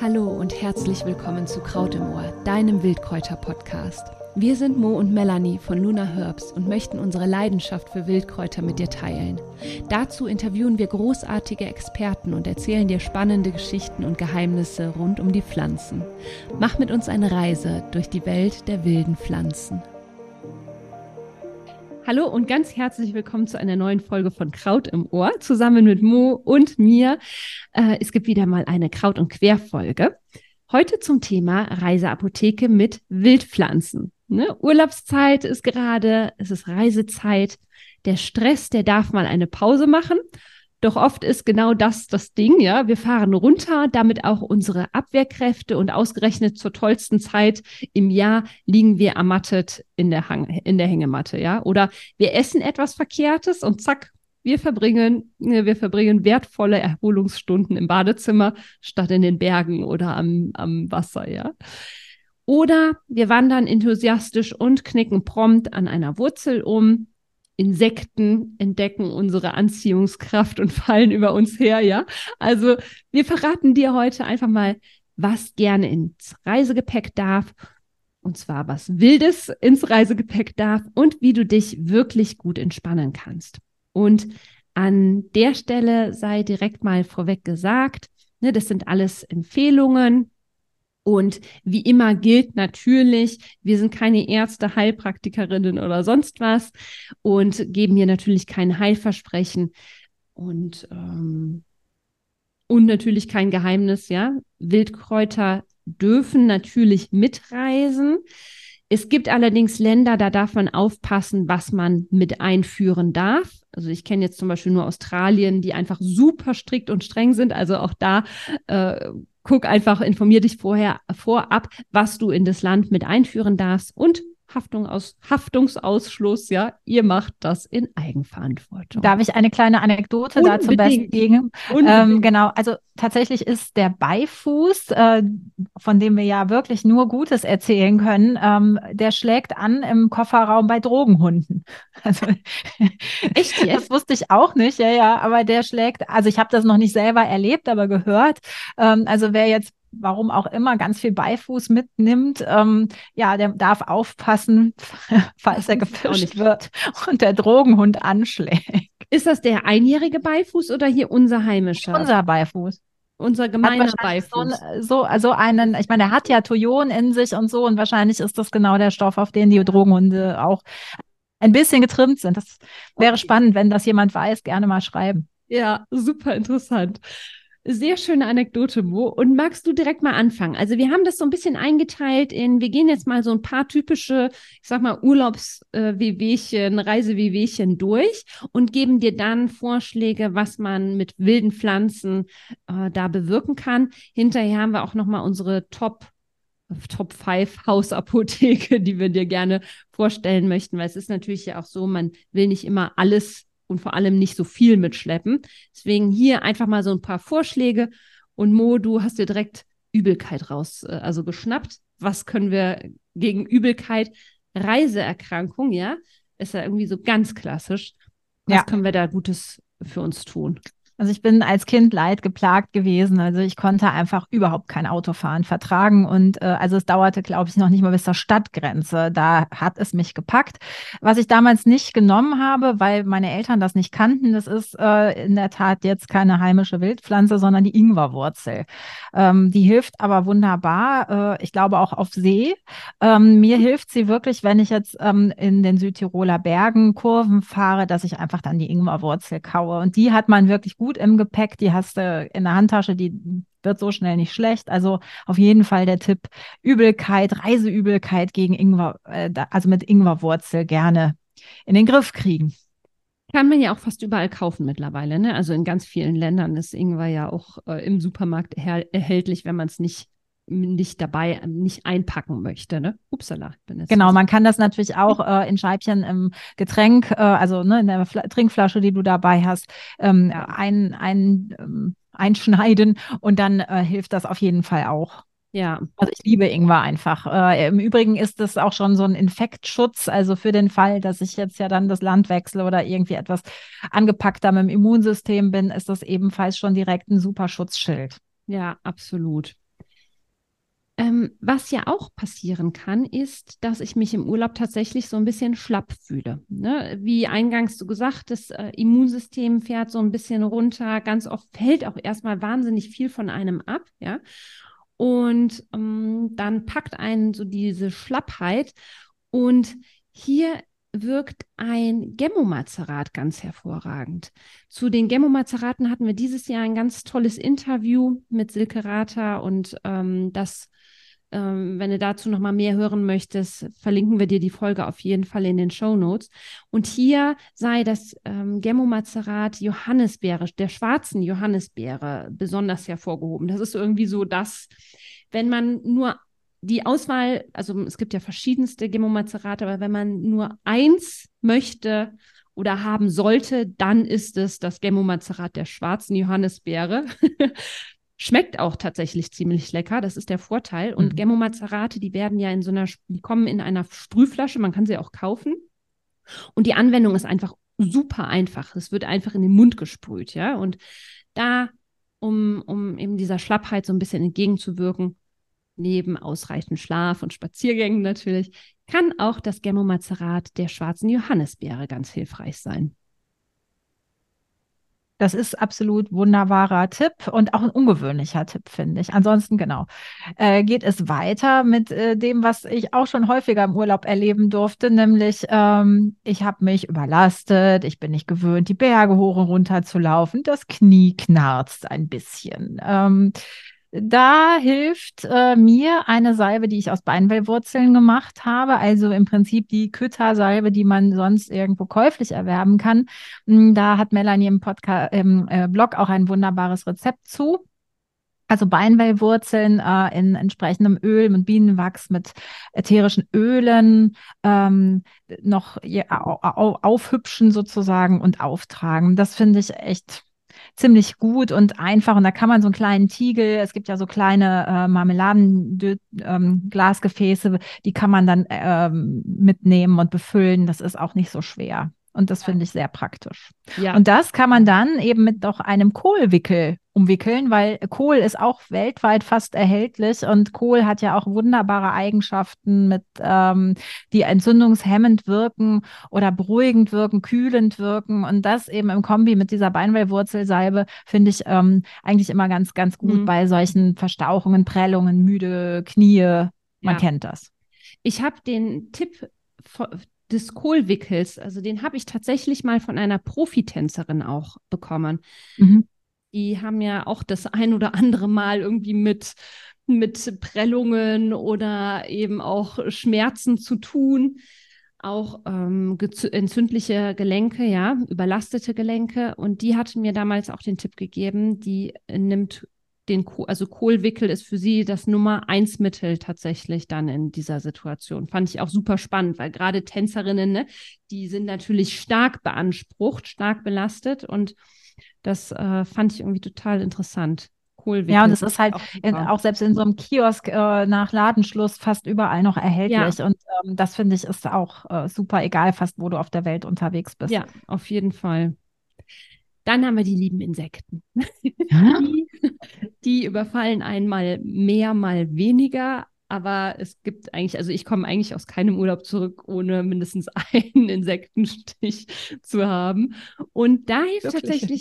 Hallo und herzlich willkommen zu Kraut im Ohr, deinem Wildkräuter-Podcast. Wir sind Mo und Melanie von Luna Herbs und möchten unsere Leidenschaft für Wildkräuter mit dir teilen. Dazu interviewen wir großartige Experten und erzählen dir spannende Geschichten und Geheimnisse rund um die Pflanzen. Mach mit uns eine Reise durch die Welt der wilden Pflanzen. Hallo und ganz herzlich willkommen zu einer neuen Folge von Kraut im Ohr, zusammen mit Mo und mir. Äh, es gibt wieder mal eine Kraut- und Querfolge. Heute zum Thema Reiseapotheke mit Wildpflanzen. Ne? Urlaubszeit ist gerade, es ist Reisezeit. Der Stress, der darf mal eine Pause machen. Doch oft ist genau das das Ding, ja. Wir fahren runter, damit auch unsere Abwehrkräfte und ausgerechnet zur tollsten Zeit im Jahr liegen wir ermattet in der, Hang in der Hängematte, ja. Oder wir essen etwas Verkehrtes und zack, wir verbringen, wir verbringen wertvolle Erholungsstunden im Badezimmer statt in den Bergen oder am, am Wasser, ja. Oder wir wandern enthusiastisch und knicken prompt an einer Wurzel um, Insekten entdecken unsere Anziehungskraft und fallen über uns her, ja. Also wir verraten dir heute einfach mal, was gerne ins Reisegepäck darf. Und zwar was Wildes ins Reisegepäck darf und wie du dich wirklich gut entspannen kannst. Und an der Stelle sei direkt mal vorweg gesagt, ne, das sind alles Empfehlungen, und wie immer gilt natürlich, wir sind keine Ärzte, Heilpraktikerinnen oder sonst was und geben hier natürlich kein Heilversprechen und, ähm, und natürlich kein Geheimnis, ja. Wildkräuter dürfen natürlich mitreisen. Es gibt allerdings Länder, da darf man aufpassen, was man mit einführen darf. Also ich kenne jetzt zum Beispiel nur Australien, die einfach super strikt und streng sind. Also auch da äh, guck einfach, informier dich vorher vorab, was du in das Land mit einführen darfst und Haftung aus, Haftungsausschluss, ja, ihr macht das in Eigenverantwortung. Darf ich eine kleine Anekdote Unbedingt. dazu besten geben? Ähm, genau, also tatsächlich ist der Beifuß, äh, von dem wir ja wirklich nur Gutes erzählen können, ähm, der schlägt an im Kofferraum bei Drogenhunden. Also echt jetzt? Das wusste ich auch nicht, ja, ja, aber der schlägt, also ich habe das noch nicht selber erlebt, aber gehört. Ähm, also wer jetzt warum auch immer, ganz viel Beifuß mitnimmt, ähm, ja, der darf aufpassen, falls er gefischt wird und der Drogenhund anschlägt. Ist das der einjährige Beifuß oder hier unser heimischer? Unser Beifuß. Unser gemeiner Beifuß. So, so, einen, ich meine, der hat ja Toyon in sich und so und wahrscheinlich ist das genau der Stoff, auf den die Drogenhunde auch ein bisschen getrimmt sind. Das wäre okay. spannend, wenn das jemand weiß, gerne mal schreiben. Ja, super interessant. Sehr schöne Anekdote, Mo. Und magst du direkt mal anfangen? Also wir haben das so ein bisschen eingeteilt in, wir gehen jetzt mal so ein paar typische, ich sag mal, Urlaubs-WWchen, äh, Reise-WWchen durch und geben dir dann Vorschläge, was man mit wilden Pflanzen äh, da bewirken kann. Hinterher haben wir auch nochmal unsere Top Top 5 Hausapotheke, die wir dir gerne vorstellen möchten, weil es ist natürlich ja auch so, man will nicht immer alles und vor allem nicht so viel mitschleppen. Deswegen hier einfach mal so ein paar Vorschläge. Und Mo, du hast dir direkt Übelkeit raus, äh, also geschnappt. Was können wir gegen Übelkeit? Reiseerkrankung, ja, ist ja irgendwie so ganz klassisch. Was ja. können wir da Gutes für uns tun? Also ich bin als Kind leid geplagt gewesen. Also ich konnte einfach überhaupt kein Autofahren vertragen. Und äh, also es dauerte, glaube ich, noch nicht mal bis zur Stadtgrenze. Da hat es mich gepackt. Was ich damals nicht genommen habe, weil meine Eltern das nicht kannten, das ist äh, in der Tat jetzt keine heimische Wildpflanze, sondern die Ingwerwurzel. Ähm, die hilft aber wunderbar. Äh, ich glaube auch auf See. Ähm, mir hilft sie wirklich, wenn ich jetzt ähm, in den Südtiroler Bergen Kurven fahre, dass ich einfach dann die Ingwerwurzel kaue. Und die hat man wirklich gut gut im Gepäck, die hast du in der Handtasche, die wird so schnell nicht schlecht. Also auf jeden Fall der Tipp, Übelkeit, Reiseübelkeit gegen Ingwer, äh, also mit Ingwerwurzel gerne in den Griff kriegen. Kann man ja auch fast überall kaufen mittlerweile. Ne? Also in ganz vielen Ländern ist Ingwer ja auch äh, im Supermarkt erhältlich, wenn man es nicht nicht dabei, nicht einpacken möchte. Ne? Upsala. genau, man kann das natürlich auch äh, in Scheibchen im Getränk, äh, also ne, in der Fla Trinkflasche, die du dabei hast, ähm, ein, ein, ähm, einschneiden und dann äh, hilft das auf jeden Fall auch. Ja. Also ich liebe Ingwer einfach. Äh, Im Übrigen ist das auch schon so ein Infektschutz. Also für den Fall, dass ich jetzt ja dann das Land wechsle oder irgendwie etwas angepackter mit dem Immunsystem bin, ist das ebenfalls schon direkt ein super Schutzschild. Ja, absolut. Ähm, was ja auch passieren kann, ist, dass ich mich im Urlaub tatsächlich so ein bisschen schlapp fühle. Ne? Wie eingangs so gesagt, das äh, Immunsystem fährt so ein bisschen runter. Ganz oft fällt auch erstmal wahnsinnig viel von einem ab, ja. Und ähm, dann packt einen so diese Schlappheit. Und hier wirkt ein Gemmomazerat ganz hervorragend. Zu den Gemmomazeraten hatten wir dieses Jahr ein ganz tolles Interview mit Silke Rater und ähm, das ähm, wenn du dazu noch mal mehr hören möchtest, verlinken wir dir die Folge auf jeden Fall in den Show Notes. Und hier sei das ähm, Gemmomazerat Johannisbeere, der schwarzen Johannisbeere, besonders hervorgehoben. Das ist irgendwie so das, wenn man nur die Auswahl, also es gibt ja verschiedenste Gemomazerate, aber wenn man nur eins möchte oder haben sollte, dann ist es das Gemmomazerat der schwarzen Johannisbeere. Schmeckt auch tatsächlich ziemlich lecker, das ist der Vorteil. Und mhm. Gemmo-Mazerate, die werden ja in so einer, die kommen in einer Sprühflasche, man kann sie auch kaufen. Und die Anwendung ist einfach super einfach. Es wird einfach in den Mund gesprüht, ja. Und da, um, um eben dieser Schlappheit so ein bisschen entgegenzuwirken, neben ausreichend Schlaf und Spaziergängen natürlich, kann auch das Gemmo-Mazerat der schwarzen Johannisbeere ganz hilfreich sein. Das ist absolut wunderbarer Tipp und auch ein ungewöhnlicher Tipp, finde ich. Ansonsten, genau, äh, geht es weiter mit äh, dem, was ich auch schon häufiger im Urlaub erleben durfte, nämlich ähm, ich habe mich überlastet, ich bin nicht gewöhnt, die Berge hoch und runter zu laufen, das Knie knarzt ein bisschen. Ähm, da hilft äh, mir eine Salbe, die ich aus Beinwellwurzeln gemacht habe, also im Prinzip die Kütter-Salbe, die man sonst irgendwo käuflich erwerben kann. Hm, da hat Melanie im Podcast, im äh, Blog auch ein wunderbares Rezept zu. Also Beinwellwurzeln äh, in entsprechendem Öl mit Bienenwachs, mit ätherischen Ölen ähm, noch ja, aufhübschen sozusagen und auftragen. Das finde ich echt ziemlich gut und einfach. Und da kann man so einen kleinen Tiegel, es gibt ja so kleine äh, Marmeladenglasgefäße, ähm, die kann man dann ähm, mitnehmen und befüllen. Das ist auch nicht so schwer. Und das finde ich sehr praktisch. Ja. Und das kann man dann eben mit doch einem Kohlwickel umwickeln, weil Kohl ist auch weltweit fast erhältlich und Kohl hat ja auch wunderbare Eigenschaften, mit ähm, die entzündungshemmend wirken oder beruhigend wirken, kühlend wirken und das eben im Kombi mit dieser Beinwellwurzelsalbe finde ich ähm, eigentlich immer ganz, ganz gut mhm. bei solchen Verstauchungen, Prellungen, müde Knie. Man ja. kennt das. Ich habe den Tipp des Kohlwickels, also den habe ich tatsächlich mal von einer Profitänzerin auch bekommen. Mhm. Die haben ja auch das ein oder andere Mal irgendwie mit, mit Prellungen oder eben auch Schmerzen zu tun. Auch ähm, entzündliche Gelenke, ja, überlastete Gelenke. Und die hatte mir damals auch den Tipp gegeben, die nimmt den, also Kohlwickel ist für sie das Nummer eins Mittel tatsächlich dann in dieser Situation. Fand ich auch super spannend, weil gerade Tänzerinnen, ne, die sind natürlich stark beansprucht, stark belastet und das äh, fand ich irgendwie total interessant. Kohlwickel. Ja, und es ist halt auch, in, auch, selbst in so einem Kiosk äh, nach Ladenschluss fast überall noch erhältlich. Ja. Und ähm, das finde ich ist auch äh, super egal, fast wo du auf der Welt unterwegs bist. Ja, auf jeden Fall. Dann haben wir die lieben Insekten. Ja? Die, die überfallen einmal mehr, mal weniger. Aber es gibt eigentlich, also ich komme eigentlich aus keinem Urlaub zurück, ohne mindestens einen Insektenstich zu haben. Und da hilft Wirklich? tatsächlich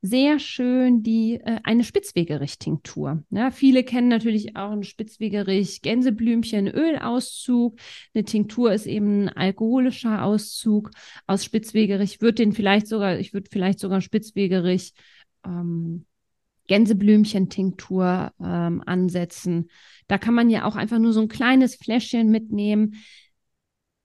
sehr schön die äh, eine Spitzwegerich-Tinktur. Ja, viele kennen natürlich auch einen Spitzwegerich Gänseblümchen Ölauszug. Eine Tinktur ist eben ein alkoholischer Auszug aus Spitzwegerich. Würde den vielleicht sogar, ich würde vielleicht sogar Spitzwegerich ähm, ähm, ansetzen. Da kann man ja auch einfach nur so ein kleines Fläschchen mitnehmen.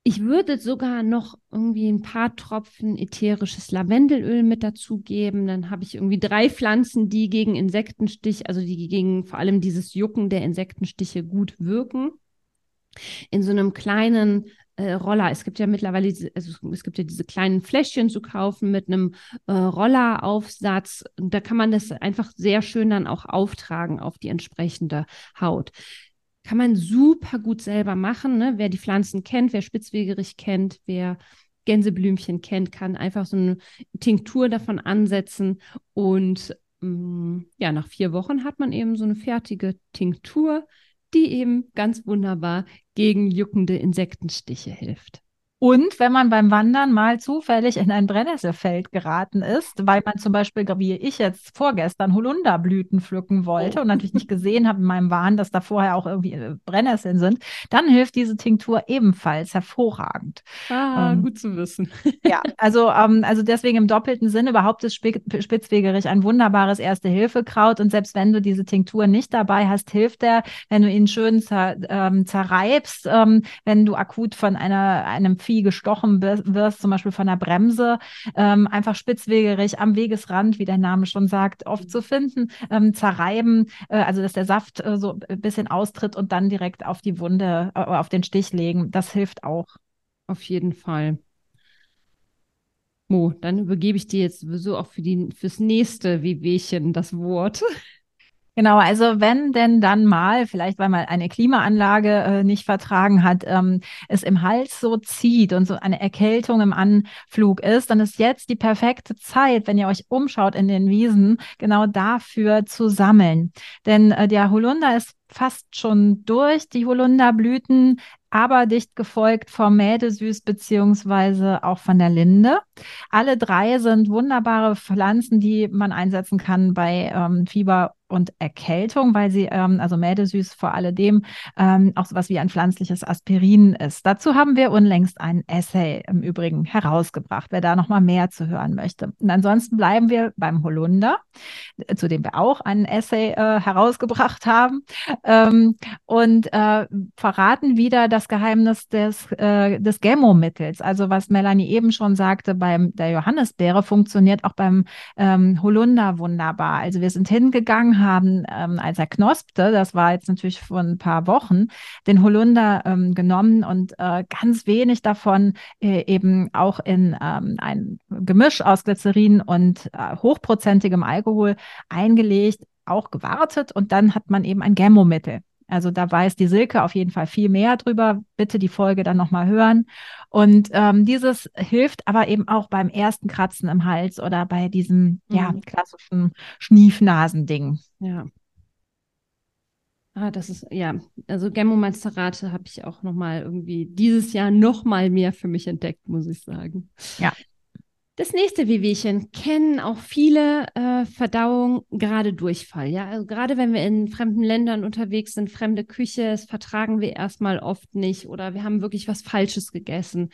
Ich würde sogar noch irgendwie ein paar Tropfen ätherisches Lavendelöl mit dazugeben. Dann habe ich irgendwie drei Pflanzen, die gegen Insektenstich, also die gegen vor allem dieses Jucken der Insektenstiche gut wirken. In so einem kleinen äh, Roller. Es gibt ja mittlerweile, also es gibt ja diese kleinen Fläschchen zu kaufen mit einem äh, Rolleraufsatz. Und da kann man das einfach sehr schön dann auch auftragen auf die entsprechende Haut. Kann man super gut selber machen. Ne? Wer die Pflanzen kennt, wer Spitzwegerich kennt, wer Gänseblümchen kennt, kann einfach so eine Tinktur davon ansetzen und mh, mm, ja, nach vier Wochen hat man eben so eine fertige Tinktur, die eben ganz wunderbar gegen juckende Insektenstiche hilft. Und wenn man beim Wandern mal zufällig in ein Brennnesselfeld geraten ist, weil man zum Beispiel, wie ich jetzt vorgestern, Holunderblüten pflücken wollte und natürlich nicht gesehen habe in meinem Wahn, dass da vorher auch irgendwie äh, Brennnesseln sind, dann hilft diese Tinktur ebenfalls hervorragend. Ah, ähm, gut zu wissen. ja, also, ähm, also deswegen im doppelten Sinne überhaupt ist Spitzwegerich ein wunderbares Erste-Hilfe-Kraut und selbst wenn du diese Tinktur nicht dabei hast, hilft der, wenn du ihn schön zer, ähm, zerreibst, ähm, wenn du akut von einer, einem Vieh Vieh gestochen wirst, zum Beispiel von der Bremse, ähm, einfach spitzwegerig am Wegesrand, wie der Name schon sagt, oft zu finden, ähm, zerreiben, äh, also dass der Saft äh, so ein bisschen austritt und dann direkt auf die Wunde, äh, auf den Stich legen. Das hilft auch. Auf jeden Fall. Mo, dann übergebe ich dir jetzt sowieso auch für die, fürs nächste Wehwehchen das Wort. Genau, also wenn denn dann mal, vielleicht weil man eine Klimaanlage äh, nicht vertragen hat, ähm, es im Hals so zieht und so eine Erkältung im Anflug ist, dann ist jetzt die perfekte Zeit, wenn ihr euch umschaut in den Wiesen, genau dafür zu sammeln. Denn äh, der Holunder ist fast schon durch, die Holunderblüten, aber dicht gefolgt vom Mädesüß beziehungsweise auch von der Linde. Alle drei sind wunderbare Pflanzen, die man einsetzen kann bei ähm, Fieber und Erkältung, weil sie, ähm, also Mädesüß vor alledem, ähm, auch sowas wie ein pflanzliches Aspirin ist. Dazu haben wir unlängst ein Essay im Übrigen herausgebracht, wer da nochmal mehr zu hören möchte. Und ansonsten bleiben wir beim Holunder, zu dem wir auch ein Essay äh, herausgebracht haben ähm, und äh, verraten wieder das Geheimnis des, äh, des Gemmo-Mittels. Also was Melanie eben schon sagte, beim der Johannisbeere funktioniert auch beim ähm, Holunder wunderbar. Also wir sind hingegangen, haben, ähm, als er knospte, das war jetzt natürlich vor ein paar Wochen, den Holunder ähm, genommen und äh, ganz wenig davon äh, eben auch in ähm, ein Gemisch aus Glycerin und äh, hochprozentigem Alkohol eingelegt, auch gewartet und dann hat man eben ein Gemmomittel. Also da weiß die Silke auf jeden Fall viel mehr drüber. Bitte die Folge dann nochmal hören. Und ähm, dieses hilft aber eben auch beim ersten Kratzen im Hals oder bei diesem mhm. ja, klassischen Schniefnasending. Ja. Ah, das ist, ja, also Gemmomasterate habe ich auch nochmal irgendwie dieses Jahr nochmal mehr für mich entdeckt, muss ich sagen. Ja. Das nächste Wehwehchen kennen auch viele äh, Verdauung, gerade Durchfall. Ja, also gerade wenn wir in fremden Ländern unterwegs sind, fremde Küche, das vertragen wir erstmal oft nicht oder wir haben wirklich was Falsches gegessen.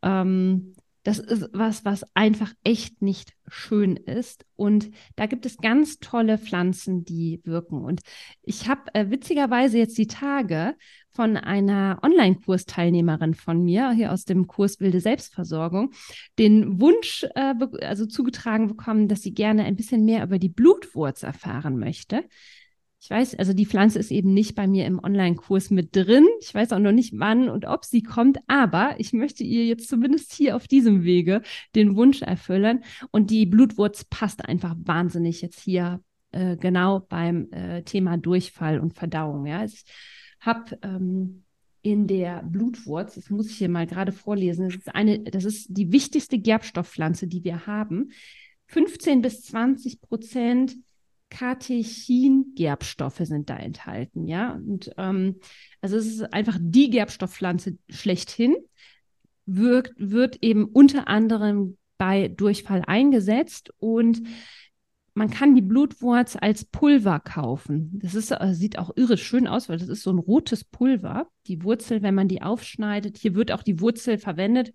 Ähm, das ist was, was einfach echt nicht schön ist. Und da gibt es ganz tolle Pflanzen, die wirken. Und ich habe äh, witzigerweise jetzt die Tage von einer Online-Kursteilnehmerin von mir, hier aus dem Kurs Wilde Selbstversorgung, den Wunsch äh, also zugetragen bekommen, dass sie gerne ein bisschen mehr über die Blutwurz erfahren möchte. Ich weiß, also die Pflanze ist eben nicht bei mir im Online-Kurs mit drin. Ich weiß auch noch nicht, wann und ob sie kommt, aber ich möchte ihr jetzt zumindest hier auf diesem Wege den Wunsch erfüllen. Und die Blutwurz passt einfach wahnsinnig jetzt hier äh, genau beim äh, Thema Durchfall und Verdauung. Ja, ich habe ähm, in der Blutwurz, das muss ich hier mal gerade vorlesen, das ist eine, das ist die wichtigste Gerbstoffpflanze, die wir haben. 15 bis 20 Prozent Katechin-Gerbstoffe sind da enthalten, ja. Und ähm, also es ist einfach die Gerbstoffpflanze schlechthin, wirkt, wird eben unter anderem bei Durchfall eingesetzt und man kann die Blutwurz als Pulver kaufen. Das ist, äh, sieht auch irre schön aus, weil das ist so ein rotes Pulver. Die Wurzel, wenn man die aufschneidet, hier wird auch die Wurzel verwendet.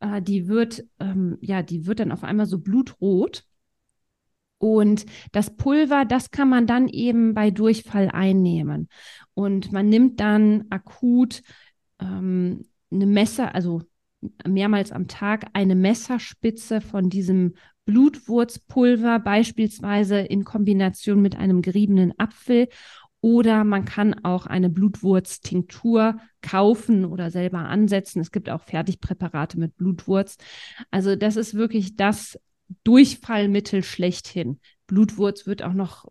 Äh, die wird, ähm, ja, die wird dann auf einmal so blutrot. Und das Pulver, das kann man dann eben bei Durchfall einnehmen. Und man nimmt dann akut ähm, eine Messer, also mehrmals am Tag eine Messerspitze von diesem Blutwurzpulver, beispielsweise in Kombination mit einem geriebenen Apfel Oder man kann auch eine Blutwurztinktur kaufen oder selber ansetzen. Es gibt auch Fertigpräparate mit Blutwurz. Also das ist wirklich das Durchfallmittel schlechthin. Blutwurz wird auch noch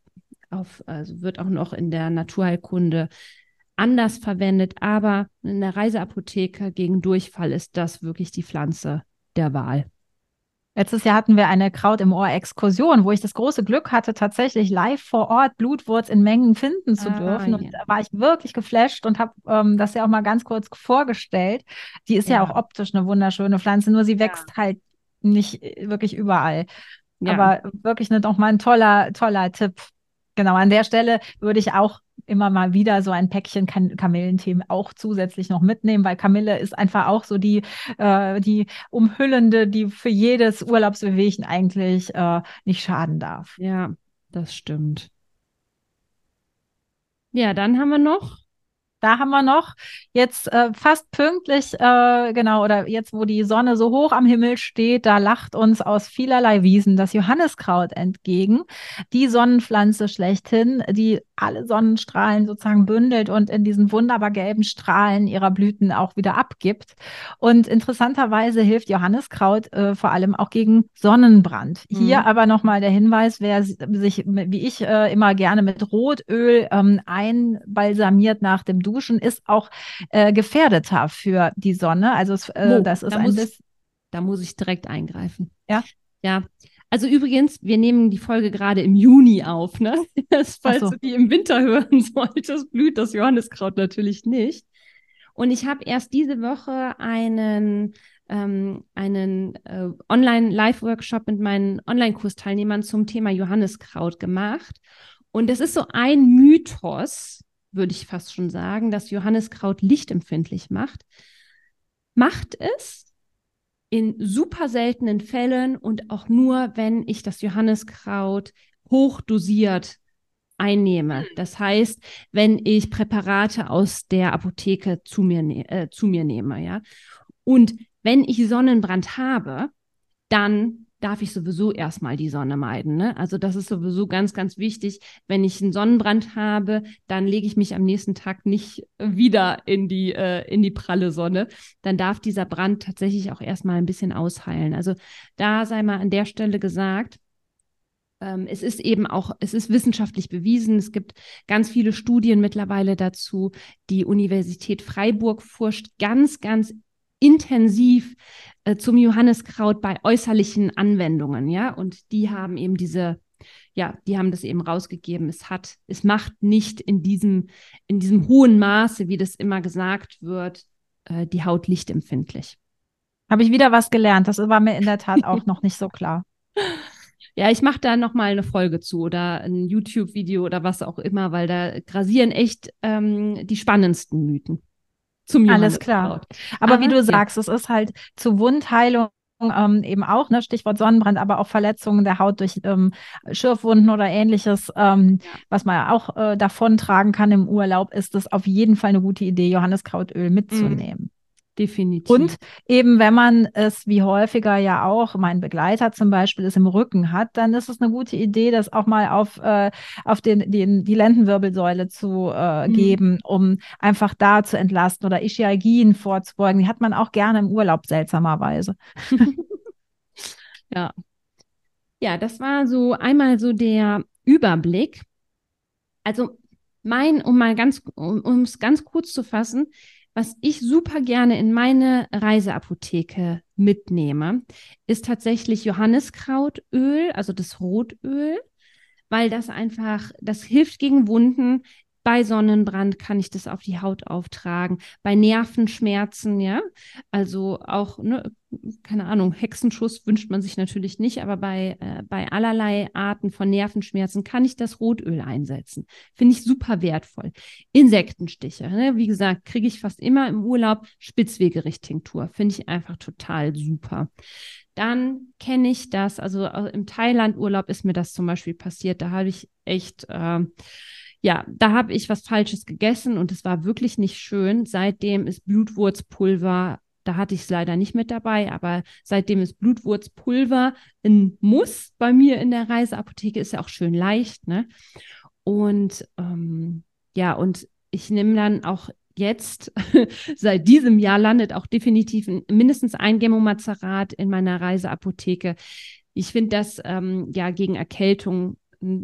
auf, also wird auch noch in der Naturheilkunde anders verwendet, aber in der Reiseapotheke gegen Durchfall ist das wirklich die Pflanze der Wahl. Letztes Jahr hatten wir eine Kraut im Ohr Exkursion, wo ich das große Glück hatte, tatsächlich live vor Ort Blutwurz in Mengen finden zu ah, dürfen. Und da war ich wirklich geflasht und habe ähm, das ja auch mal ganz kurz vorgestellt. Die ist ja, ja auch optisch eine wunderschöne Pflanze, nur sie wächst ja. halt nicht äh, wirklich überall. Ja. Aber wirklich ne, doch mal ein toller, toller Tipp. Genau, an der Stelle würde ich auch immer mal wieder so ein Päckchen kan Kamillenthemen auch zusätzlich noch mitnehmen, weil Kamille ist einfach auch so die, äh, die umhüllende, die für jedes Urlaubsbewegen eigentlich äh, nicht schaden darf. Ja, das stimmt. Ja, dann haben wir noch da haben wir noch jetzt äh, fast pünktlich, äh, genau, oder jetzt, wo die Sonne so hoch am Himmel steht, da lacht uns aus vielerlei Wiesen das Johanniskraut entgegen. Die Sonnenpflanze schlechthin, die alle Sonnenstrahlen sozusagen bündelt und in diesen wunderbar gelben Strahlen ihrer Blüten auch wieder abgibt. Und interessanterweise hilft Johanniskraut äh, vor allem auch gegen Sonnenbrand. Mhm. Hier aber nochmal der Hinweis, wer sich, wie ich äh, immer gerne mit Rotöl ähm, einbalsamiert nach dem Duschen, ist auch äh, gefährdeter für die Sonne. Also äh, oh, das ist da ein muss, Da muss ich direkt eingreifen. Ja. Ja, also übrigens, wir nehmen die Folge gerade im Juni auf, ne? Das, falls so. du die im Winter hören solltest, blüht das Johanniskraut natürlich nicht. Und ich habe erst diese Woche einen, ähm, einen äh, Online-Live-Workshop mit meinen Online-Kursteilnehmern zum Thema Johanniskraut gemacht. Und es ist so ein Mythos, würde ich fast schon sagen, dass Johanniskraut lichtempfindlich macht. Macht es in super seltenen Fällen und auch nur, wenn ich das Johanniskraut hochdosiert einnehme. Hm. Das heißt, wenn ich Präparate aus der Apotheke zu mir, ne äh, zu mir nehme, ja. Und wenn ich Sonnenbrand habe, dann darf ich sowieso erstmal die Sonne meiden. Ne? Also das ist sowieso ganz, ganz wichtig. Wenn ich einen Sonnenbrand habe, dann lege ich mich am nächsten Tag nicht wieder in die, äh, in die pralle Sonne. Dann darf dieser Brand tatsächlich auch erstmal ein bisschen ausheilen. Also da sei mal an der Stelle gesagt, ähm, es ist eben auch, es ist wissenschaftlich bewiesen. Es gibt ganz viele Studien mittlerweile dazu. Die Universität Freiburg forscht ganz, ganz intensiv äh, zum Johanniskraut bei äußerlichen Anwendungen, ja, und die haben eben diese, ja, die haben das eben rausgegeben. Es hat, es macht nicht in diesem, in diesem hohen Maße, wie das immer gesagt wird, äh, die Haut lichtempfindlich. Habe ich wieder was gelernt. Das war mir in der Tat auch noch nicht so klar. Ja, ich mache da noch mal eine Folge zu oder ein YouTube-Video oder was auch immer, weil da grasieren echt ähm, die spannendsten Mythen zum Alles klar. Aber, aber wie du sagst, es ist halt zur Wundheilung ähm, eben auch, ne, Stichwort Sonnenbrand, aber auch Verletzungen der Haut durch ähm, Schürfwunden oder ähnliches, ähm, ja. was man auch äh, davontragen kann im Urlaub, ist es auf jeden Fall eine gute Idee, Johanniskrautöl mitzunehmen. Definitiv. Und eben, wenn man es wie häufiger ja auch, mein Begleiter zum Beispiel es im Rücken hat, dann ist es eine gute Idee, das auch mal auf, äh, auf den, den, die Lendenwirbelsäule zu äh, mhm. geben, um einfach da zu entlasten oder Ischialgien vorzubeugen. Die hat man auch gerne im Urlaub, seltsamerweise. ja. Ja, das war so einmal so der Überblick. Also mein, um mal ganz, um es ganz kurz zu fassen, was ich super gerne in meine Reiseapotheke mitnehme, ist tatsächlich Johanniskrautöl, also das Rotöl, weil das einfach, das hilft gegen Wunden, bei Sonnenbrand kann ich das auf die Haut auftragen. Bei Nervenschmerzen, ja. Also auch, ne, keine Ahnung, Hexenschuss wünscht man sich natürlich nicht, aber bei, äh, bei allerlei Arten von Nervenschmerzen kann ich das Rotöl einsetzen. Finde ich super wertvoll. Insektenstiche, ne? wie gesagt, kriege ich fast immer im Urlaub Spitzwegerichttinktur. Finde ich einfach total super. Dann kenne ich das, also äh, im Thailand-Urlaub ist mir das zum Beispiel passiert. Da habe ich echt. Äh, ja, da habe ich was Falsches gegessen und es war wirklich nicht schön. Seitdem ist Blutwurzpulver, da hatte ich es leider nicht mit dabei, aber seitdem ist Blutwurzpulver ein Muss bei mir in der Reiseapotheke, ist ja auch schön leicht, ne? Und ähm, ja, und ich nehme dann auch jetzt, seit diesem Jahr, landet auch definitiv mindestens ein Gemomazerat in meiner Reiseapotheke. Ich finde das ähm, ja gegen Erkältung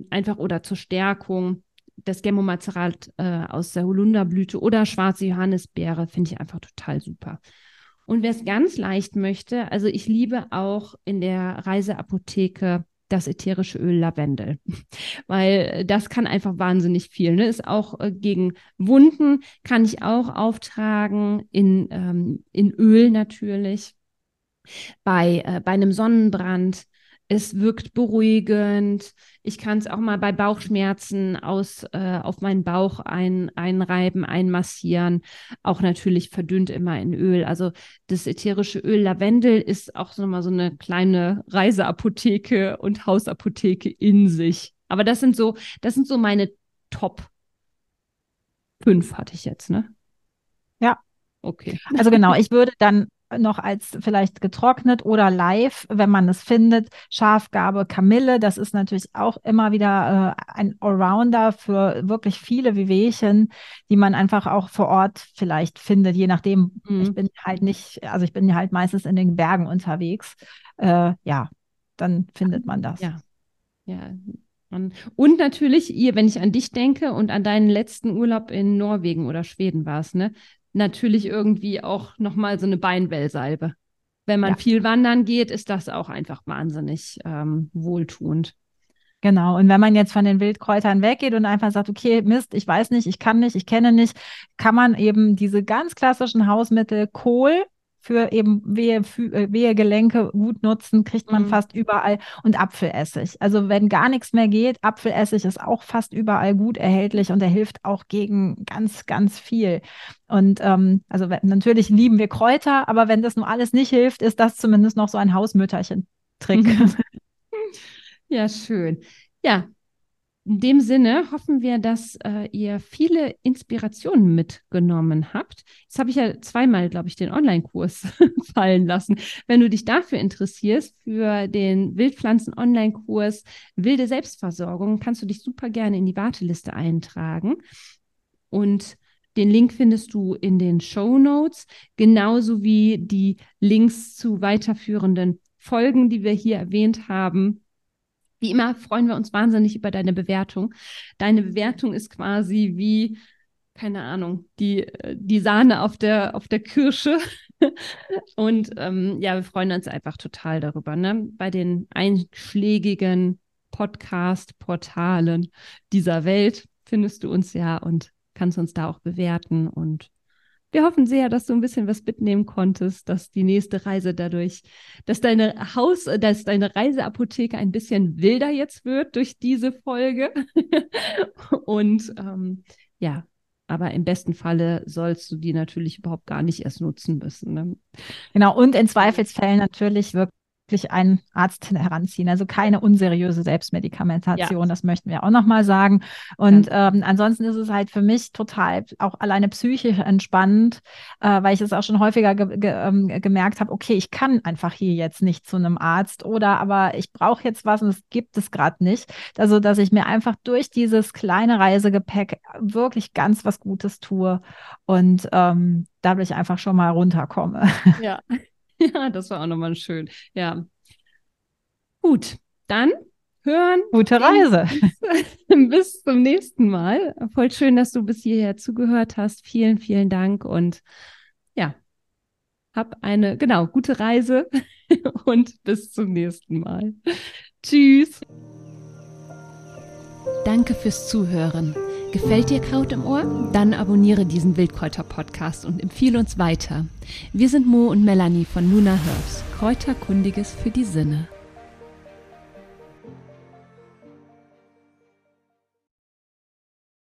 einfach oder zur Stärkung das Gemomazerat äh, aus der Holunderblüte oder schwarze Johannisbeere finde ich einfach total super. Und wer es ganz leicht möchte, also ich liebe auch in der Reiseapotheke das ätherische Öl Lavendel, weil das kann einfach wahnsinnig viel. Ne? Ist auch äh, gegen Wunden, kann ich auch auftragen in, ähm, in Öl natürlich. Bei, äh, bei einem Sonnenbrand es wirkt beruhigend. Ich kann es auch mal bei Bauchschmerzen aus, äh, auf meinen Bauch ein, einreiben, einmassieren. Auch natürlich verdünnt immer in Öl. Also das ätherische Öl Lavendel ist auch so mal so eine kleine Reiseapotheke und Hausapotheke in sich. Aber das sind so, das sind so meine Top fünf hatte ich jetzt, ne? Ja. Okay. Also genau, ich würde dann noch als vielleicht getrocknet oder live, wenn man es findet. Schafgabe, Kamille, das ist natürlich auch immer wieder äh, ein Allrounder für wirklich viele Wehwehchen, die man einfach auch vor Ort vielleicht findet, je nachdem. Mhm. Ich bin halt nicht, also ich bin halt meistens in den Bergen unterwegs. Äh, ja, dann findet man das. Ja, ja. Und natürlich, ihr, wenn ich an dich denke und an deinen letzten Urlaub in Norwegen oder Schweden war es, ne? Natürlich irgendwie auch nochmal so eine Beinwellsalbe. Wenn man ja. viel wandern geht, ist das auch einfach wahnsinnig ähm, wohltuend. Genau. Und wenn man jetzt von den Wildkräutern weggeht und einfach sagt, okay, Mist, ich weiß nicht, ich kann nicht, ich kenne nicht, kann man eben diese ganz klassischen Hausmittel Kohl für eben wehe, äh, wehe Gelenke gut nutzen, kriegt man mhm. fast überall. Und Apfelessig. Also wenn gar nichts mehr geht, Apfelessig ist auch fast überall gut erhältlich und er hilft auch gegen ganz, ganz viel. Und ähm, also natürlich lieben wir Kräuter, aber wenn das nur alles nicht hilft, ist das zumindest noch so ein Hausmütterchen-Trick. Ja, schön. Ja, in dem Sinne hoffen wir, dass äh, ihr viele Inspirationen mitgenommen habt. Jetzt habe ich ja zweimal, glaube ich, den Online-Kurs fallen lassen. Wenn du dich dafür interessierst, für den Wildpflanzen-Online-Kurs Wilde Selbstversorgung, kannst du dich super gerne in die Warteliste eintragen. Und den Link findest du in den Show Notes, genauso wie die Links zu weiterführenden Folgen, die wir hier erwähnt haben wie immer freuen wir uns wahnsinnig über deine Bewertung. Deine Bewertung ist quasi wie, keine Ahnung, die, die Sahne auf der, auf der Kirsche. Und ähm, ja, wir freuen uns einfach total darüber. Ne? Bei den einschlägigen Podcast-Portalen dieser Welt findest du uns ja und kannst uns da auch bewerten. Und wir hoffen sehr, dass du ein bisschen was mitnehmen konntest, dass die nächste Reise dadurch, dass deine Haus, dass deine Reiseapotheke ein bisschen wilder jetzt wird durch diese Folge. Und ähm, ja, aber im besten Falle sollst du die natürlich überhaupt gar nicht erst nutzen müssen. Ne? Genau, und in Zweifelsfällen natürlich wirklich wirklich einen Arzt heranziehen. Also keine unseriöse Selbstmedikamentation, ja. das möchten wir auch nochmal sagen. Und ja. ähm, ansonsten ist es halt für mich total auch alleine psychisch entspannend, äh, weil ich es auch schon häufiger ge ge ähm, gemerkt habe, okay, ich kann einfach hier jetzt nicht zu einem Arzt oder aber ich brauche jetzt was und es gibt es gerade nicht. Also, dass ich mir einfach durch dieses kleine Reisegepäck wirklich ganz was Gutes tue und ähm, dadurch einfach schon mal runterkomme. Ja. Ja, das war auch nochmal schön. Ja. Gut, dann hören. Gute Reise. Bis, bis zum nächsten Mal. Voll schön, dass du bis hierher zugehört hast. Vielen, vielen Dank und ja, hab eine, genau, gute Reise und bis zum nächsten Mal. Tschüss. Danke fürs Zuhören. Gefällt dir Kraut im Ohr? Dann abonniere diesen Wildkräuter-Podcast und empfehle uns weiter. Wir sind Mo und Melanie von Luna Herbs, Kräuterkundiges für die Sinne.